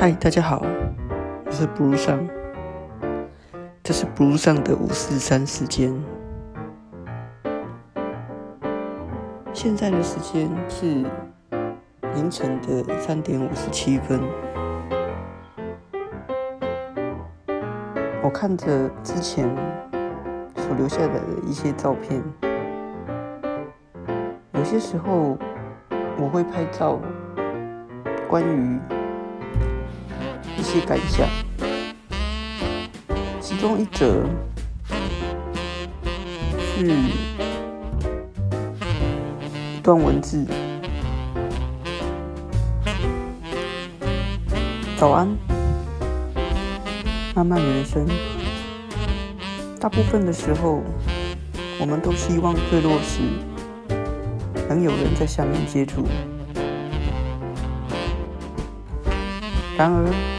嗨，大家好，我是 Blue 上，这是 Blue 上的五四三时间。现在的时间是凌晨的三点五十七分。我看着之前所留下的一些照片，有些时候我会拍照，关于一些感想，其中一则是一段文字：早安，漫漫人生，大部分的时候，我们都希望坠落时能有人在下面接住，然而。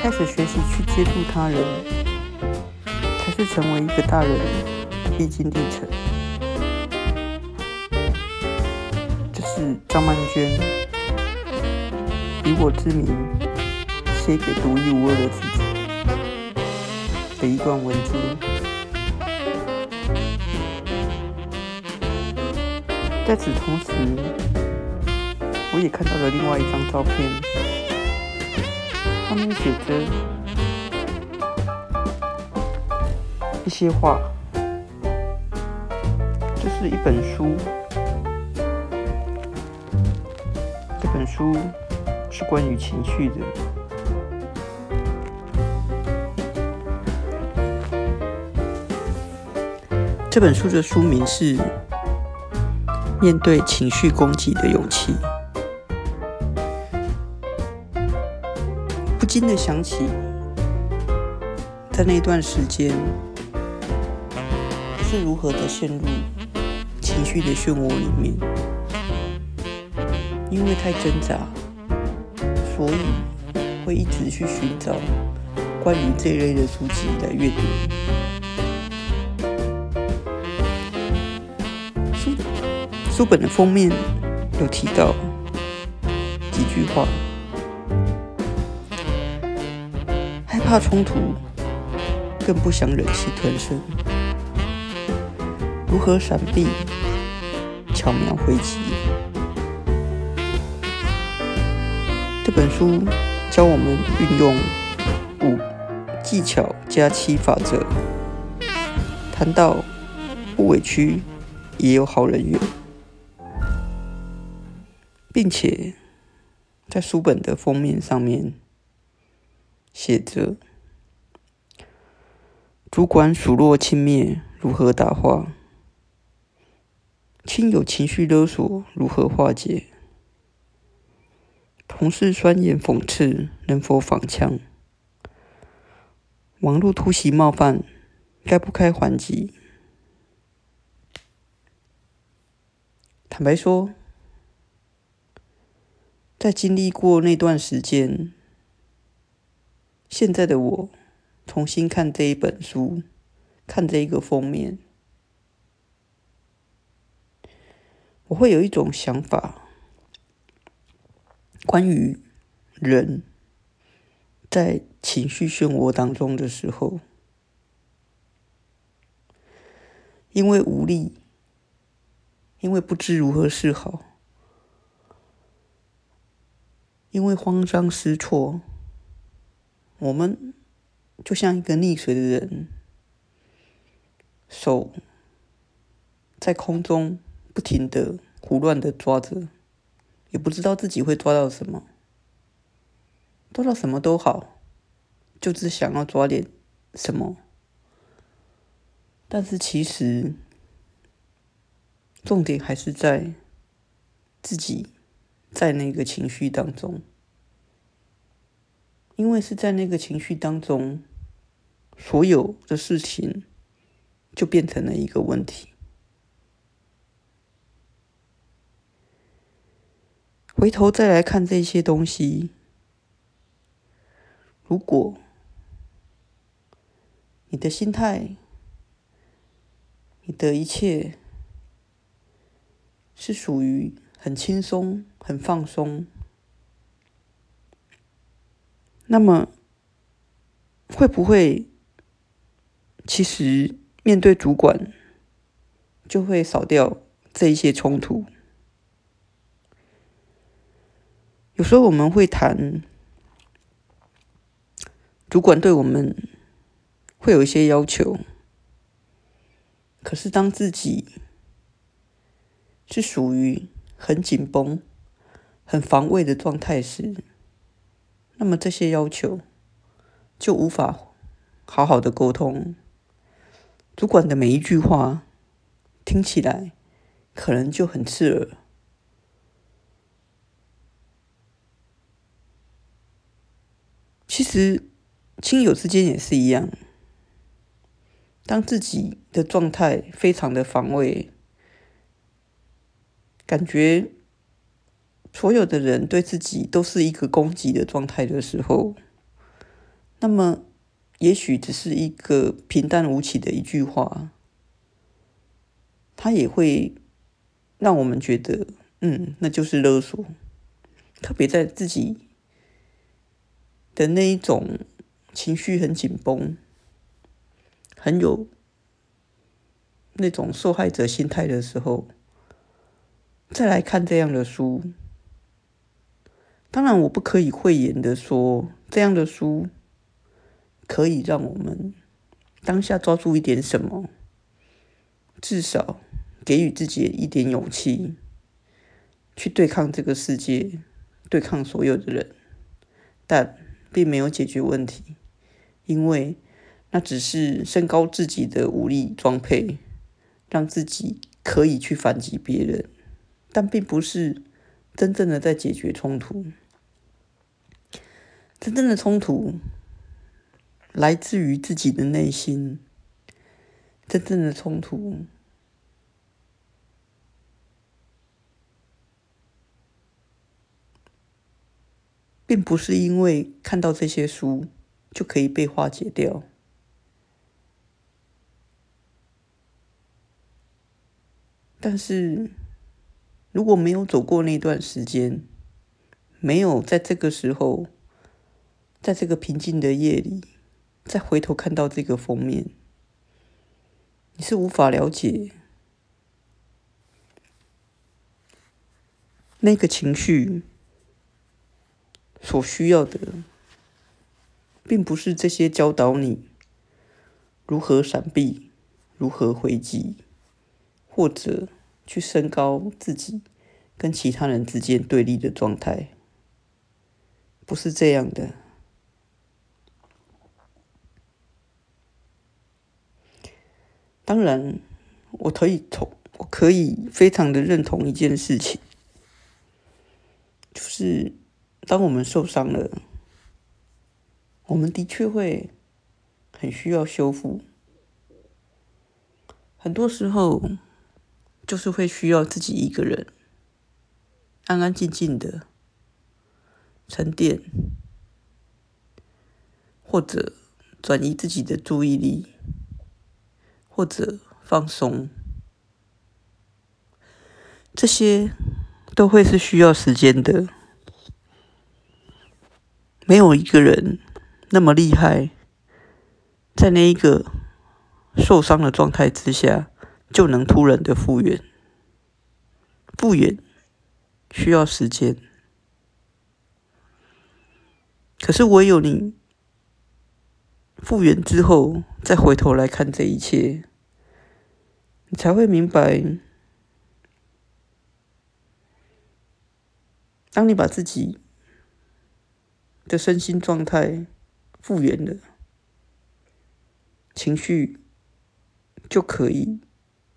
开始学习去接触他人，才是成为一个大人的必经历程。这是张曼娟以我之名写给独一无二的自己的一段文字。在此同时，我也看到了另外一张照片。上面写着一些话，这是一本书，这本书是关于情绪的。这本书的书名是《面对情绪攻击的勇气》。禁的想起，在那段时间是如何的陷入情绪的漩涡里面，因为太挣扎，所以会一直去寻找关于这类的书籍来阅读。书书本的封面有提到几句话。怕冲突，更不想忍气吞声。如何闪避？巧妙回击。这本书教我们运用五技巧加七法则，谈到不委屈也有好人缘，并且在书本的封面上面。写着：“主管数落轻蔑，如何打话？亲友情绪勒索，如何化解？同事酸言讽刺，能否反呛？网络突袭冒犯，该不该还击？”坦白说，在经历过那段时间。现在的我重新看这一本书，看这一个封面，我会有一种想法，关于人在情绪漩涡当中的时候，因为无力，因为不知如何是好，因为慌张失措。我们就像一个溺水的人，手在空中不停的胡乱的抓着，也不知道自己会抓到什么，抓到什么都好，就只想要抓点什么。但是其实重点还是在自己在那个情绪当中。因为是在那个情绪当中，所有的事情就变成了一个问题。回头再来看这些东西，如果你的心态、你的一切是属于很轻松、很放松。那么会不会其实面对主管就会少掉这一些冲突？有时候我们会谈主管对我们会有一些要求，可是当自己是属于很紧绷、很防卫的状态时，那么这些要求就无法好好的沟通。主管的每一句话听起来可能就很刺耳。其实亲友之间也是一样，当自己的状态非常的防卫。感觉所有的人对自己都是一个攻击的状态的时候，那么也许只是一个平淡无奇的一句话，他也会让我们觉得，嗯，那就是勒索。特别在自己的那一种情绪很紧绷、很有那种受害者心态的时候。再来看这样的书，当然我不可以讳言的说，这样的书可以让我们当下抓住一点什么，至少给予自己一点勇气，去对抗这个世界，对抗所有的人，但并没有解决问题，因为那只是升高自己的武力装配，让自己可以去反击别人。但并不是真正的在解决冲突，真正的冲突来自于自己的内心，真正的冲突并不是因为看到这些书就可以被化解掉，但是。如果没有走过那段时间，没有在这个时候，在这个平静的夜里，再回头看到这个封面，你是无法了解那个情绪所需要的，并不是这些教导你如何闪避、如何回击，或者。去升高自己跟其他人之间对立的状态，不是这样的。当然，我可以同我可以非常的认同一件事情，就是当我们受伤了，我们的确会很需要修复，很多时候。就是会需要自己一个人安安静静的沉淀，或者转移自己的注意力，或者放松，这些都会是需要时间的。没有一个人那么厉害，在那一个受伤的状态之下。就能突然的复原，复原需要时间，可是唯有你复原之后，再回头来看这一切，你才会明白，当你把自己的身心状态复原了，情绪就可以。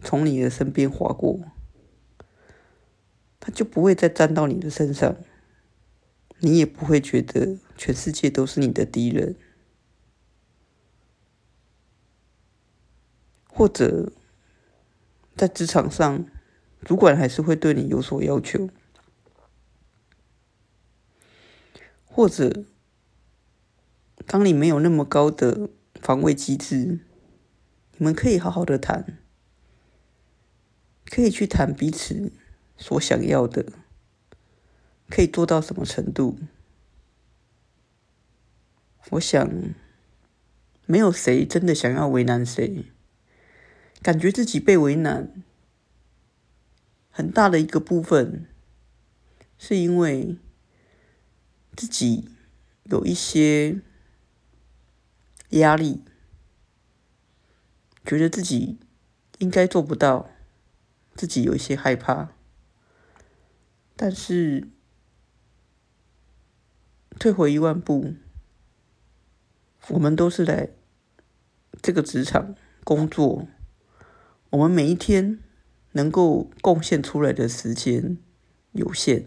从你的身边划过，他就不会再粘到你的身上，你也不会觉得全世界都是你的敌人，或者在职场上，主管还是会对你有所要求，或者当你没有那么高的防卫机制，你们可以好好的谈。可以去谈彼此所想要的，可以做到什么程度？我想，没有谁真的想要为难谁，感觉自己被为难，很大的一个部分，是因为自己有一些压力，觉得自己应该做不到，自己有一些害怕，但是退回一万步。我们都是来这个职场工作，我们每一天能够贡献出来的时间有限，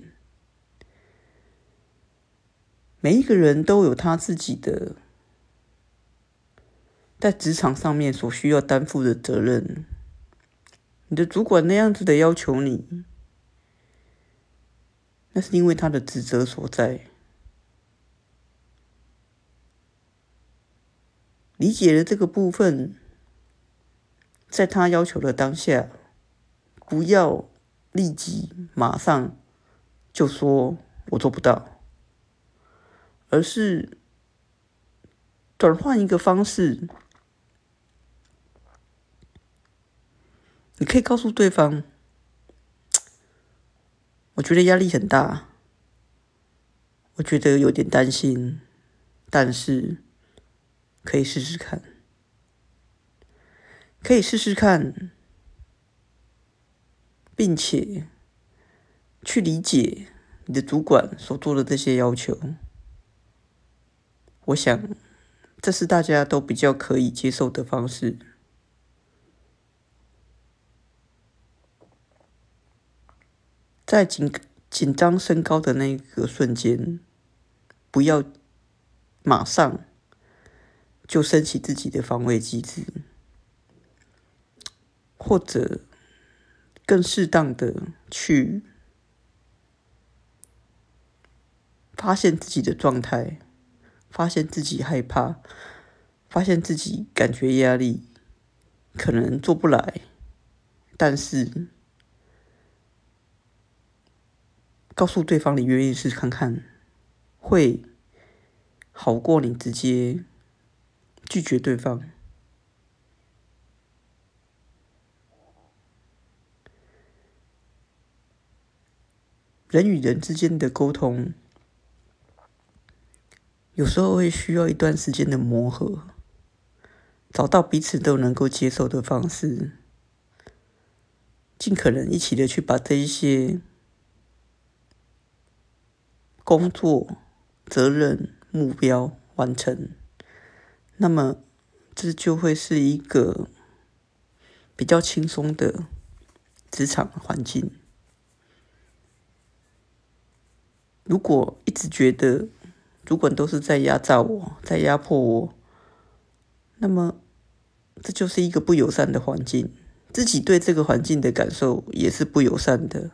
每一个人都有他自己的在职场上面所需要担负的责任。你的主管那样子的要求你，那是因为他的职责所在。理解了这个部分，在他要求的当下，不要立即马上就说我做不到，而是转换一个方式。你可以告诉对方，我觉得压力很大，我觉得有点担心，但是。可以试试看，可以试试看，并且去理解你的主管所做的这些要求。我想，这是大家都比较可以接受的方式。在紧紧张升高的那个瞬间，不要马上。就升起自己的防卫机制，或者更适当的去发现自己的状态，发现自己害怕，发现自己感觉压力，可能做不来，但是告诉对方你愿意试看看，会好过你直接。拒绝对方，人与人之间的沟通，有时候会需要一段时间的磨合，找到彼此都能够接受的方式，尽可能一起的去把这一些工作、责任、目标完成。那么，这就会是一个比较轻松的职场环境。如果一直觉得主管都是在压榨我，在压迫我，那么这就是一个不友善的环境。自己对这个环境的感受也是不友善的。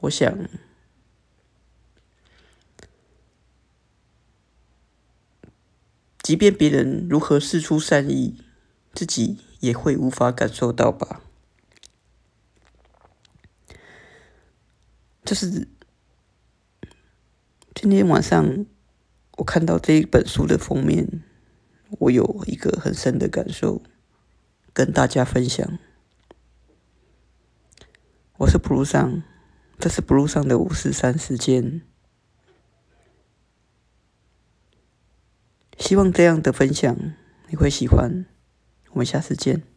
我想。即便别人如何施出善意，自己也会无法感受到吧。就是今天晚上我看到这一本书的封面，我有一个很深的感受，跟大家分享。我是 Blue 上，这是 Blue 上的五四三时间。希望这样的分享你会喜欢，我们下次见。